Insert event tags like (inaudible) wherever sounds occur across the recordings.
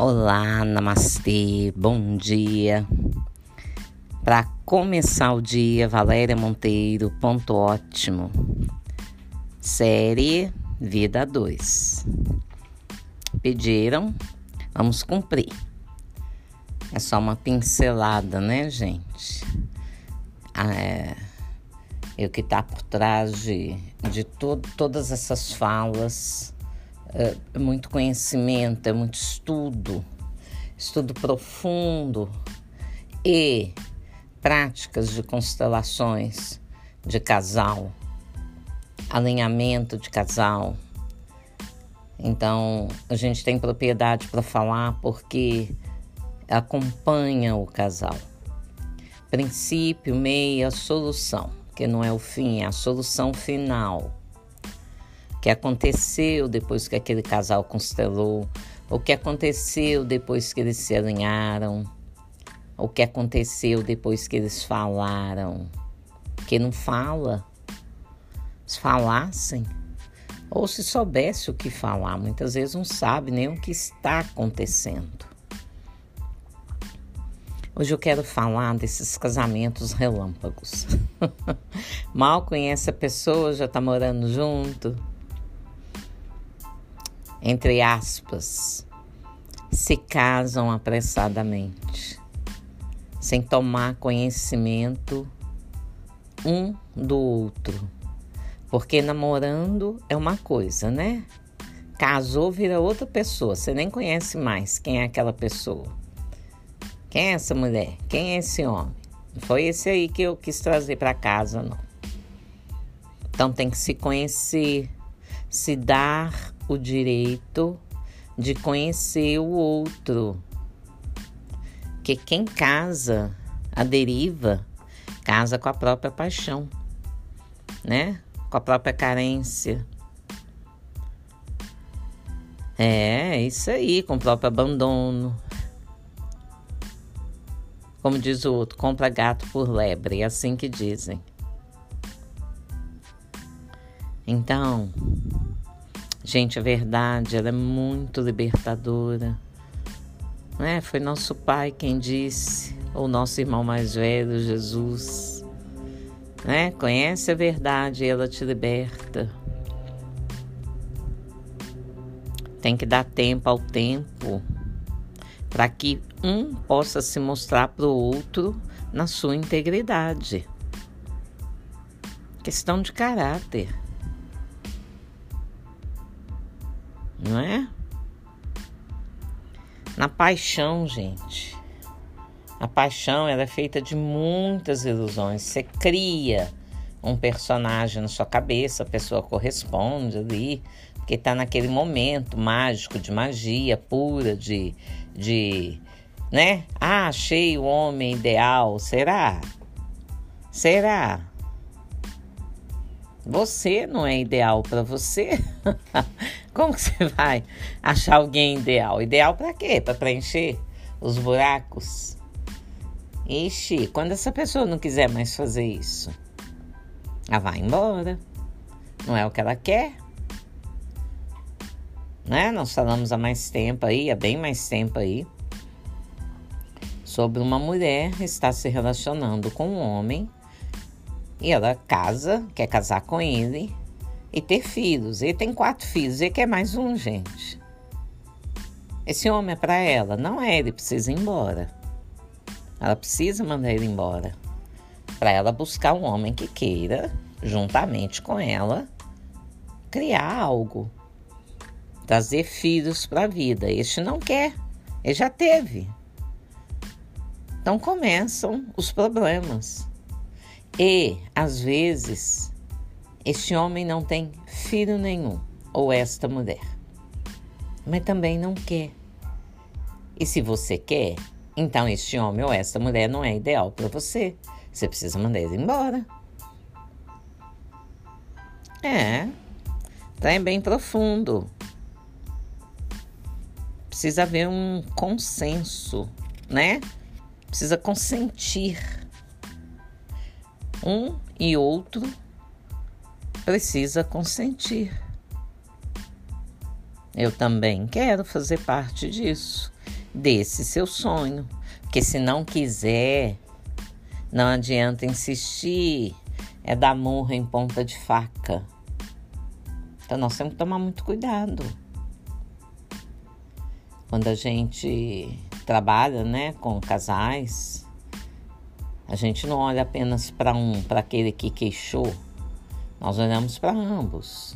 Olá, namastê, bom dia. Para começar o dia, Valéria Monteiro, ponto ótimo. Série Vida 2. Pediram, vamos cumprir. É só uma pincelada, né, gente? Ah, é, eu que tá por trás de, de to todas essas falas é muito conhecimento, é muito estudo, estudo profundo e práticas de constelações de casal, alinhamento de casal. Então, a gente tem propriedade para falar porque acompanha o casal. Princípio, meia, solução, que não é o fim, é a solução final que aconteceu depois que aquele casal constelou, o que aconteceu depois que eles se alinharam, o que aconteceu depois que eles falaram. Que não fala, se falassem, ou se soubesse o que falar, muitas vezes não sabe nem o que está acontecendo. Hoje eu quero falar desses casamentos relâmpagos. (laughs) Mal conhece a pessoa, já está morando junto, entre aspas, se casam apressadamente, sem tomar conhecimento um do outro. Porque namorando é uma coisa, né? Casou, vira outra pessoa. Você nem conhece mais quem é aquela pessoa. Quem é essa mulher? Quem é esse homem? Não foi esse aí que eu quis trazer para casa, não. Então tem que se conhecer, se dar o direito de conhecer o outro. Que quem casa a deriva, casa com a própria paixão, né? Com a própria carência. É, isso aí, com o próprio abandono. Como diz o outro, compra gato por lebre, é assim que dizem. Então, Gente, a verdade, ela é muito libertadora. É, foi nosso pai quem disse, ou nosso irmão mais velho, Jesus. Né? Conhece a verdade e ela te liberta. Tem que dar tempo ao tempo para que um possa se mostrar para o outro na sua integridade. Questão de caráter. Não é? Na paixão, gente. A paixão ela é feita de muitas ilusões. Você cria um personagem na sua cabeça, a pessoa corresponde ali, porque está naquele momento mágico de magia pura, de, de, né? Ah, achei o homem ideal. Será? Será? Você não é ideal para você? (laughs) Como que você vai achar alguém ideal? Ideal para quê? Para preencher os buracos? Ixi, quando essa pessoa não quiser mais fazer isso, ela vai embora. Não é o que ela quer. Né? Nós falamos há mais tempo aí, há bem mais tempo aí, sobre uma mulher está se relacionando com um homem e ela casa, quer casar com ele e ter filhos. Ele tem quatro filhos, ele quer mais um, gente. Esse homem é para ela, não é ele precisa ir embora. Ela precisa mandar ele embora para ela buscar um homem que queira, juntamente com ela, criar algo, trazer filhos para a vida. Este não quer, ele já teve. Então começam os problemas. E, às vezes, este homem não tem filho nenhum, ou esta mulher, mas também não quer. E se você quer, então este homem ou esta mulher não é ideal para você. Você precisa mandar ele embora. É, é bem profundo. Precisa haver um consenso, né? Precisa consentir um e outro precisa consentir. Eu também quero fazer parte disso, desse seu sonho. Porque se não quiser, não adianta insistir, é dar murra em ponta de faca. Então nós temos que tomar muito cuidado. Quando a gente trabalha, né, com casais, a gente não olha apenas para um, para aquele que queixou. Nós olhamos para ambos.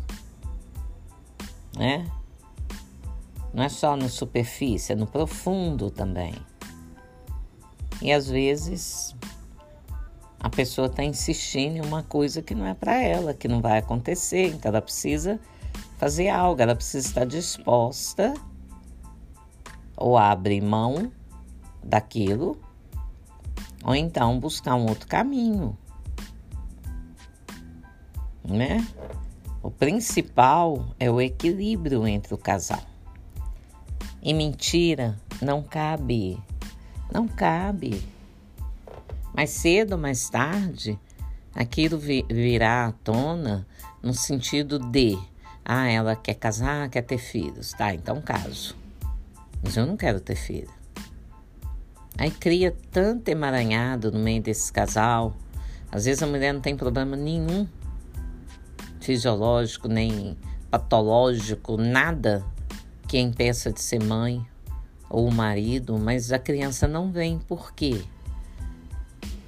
Né? Não é só no superfície, é no profundo também. E às vezes a pessoa está insistindo em uma coisa que não é para ela, que não vai acontecer, então ela precisa fazer algo, ela precisa estar disposta ou abrir mão daquilo, ou então buscar um outro caminho, né? O principal é o equilíbrio entre o casal. E mentira não cabe, não cabe. Mais cedo ou mais tarde, aquilo virá à tona no sentido de, ah, ela quer casar, quer ter filhos, tá? Então caso. Mas eu não quero ter filho. Aí cria tanto emaranhado no meio desse casal. Às vezes a mulher não tem problema nenhum fisiológico, nem patológico, nada que impeça de ser mãe ou marido, mas a criança não vem. Por quê?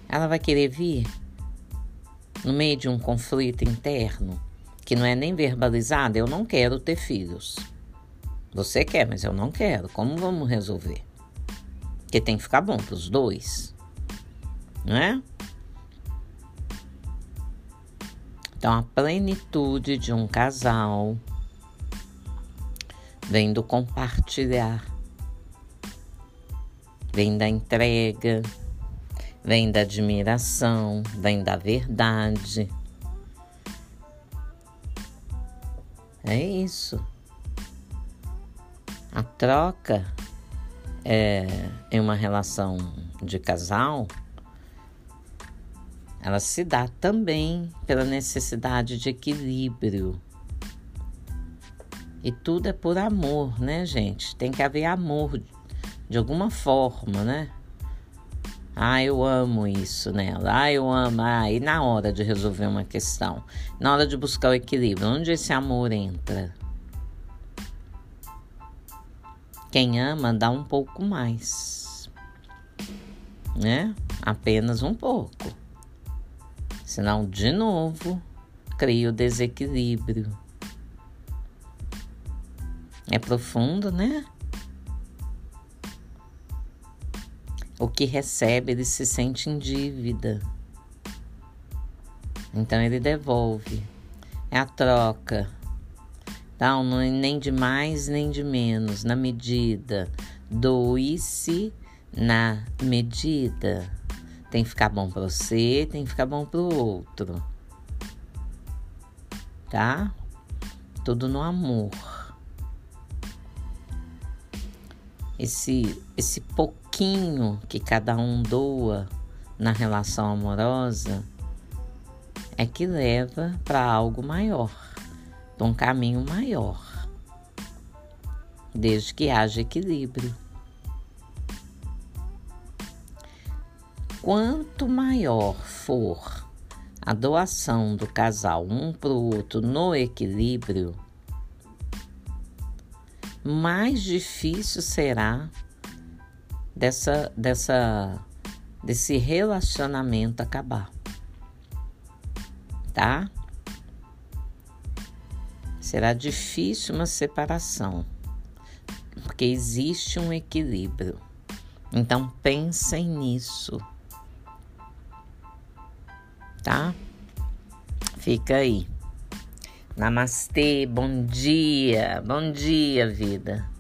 Ela vai querer vir no meio de um conflito interno que não é nem verbalizado. Eu não quero ter filhos. Você quer, mas eu não quero. Como vamos resolver? Porque tem que ficar bom para os dois, não é? Então, a plenitude de um casal vem do compartilhar, vem da entrega, vem da admiração, vem da verdade. É isso. A troca é, em uma relação de casal, ela se dá também pela necessidade de equilíbrio. E tudo é por amor, né, gente? Tem que haver amor de alguma forma, né? Ah, eu amo isso nela. Ah, eu amo. Ah, e na hora de resolver uma questão, na hora de buscar o equilíbrio, onde esse amor entra? Quem ama dá um pouco mais, né? Apenas um pouco. Senão, de novo, cria o desequilíbrio. É profundo, né? O que recebe, ele se sente em dívida. Então ele devolve. É a troca. É nem de mais nem de menos, na medida. Doe-se na medida. Tem que ficar bom para você, tem que ficar bom para o outro. Tá? Tudo no amor. Esse, esse pouquinho que cada um doa na relação amorosa é que leva para algo maior para um caminho maior, desde que haja equilíbrio. Quanto maior for a doação do casal um para o outro no equilíbrio, mais difícil será dessa, dessa, desse relacionamento acabar. Tá? Será difícil uma separação, porque existe um equilíbrio. Então pensem nisso. Tá? Fica aí. Namastê, bom dia, bom dia, vida.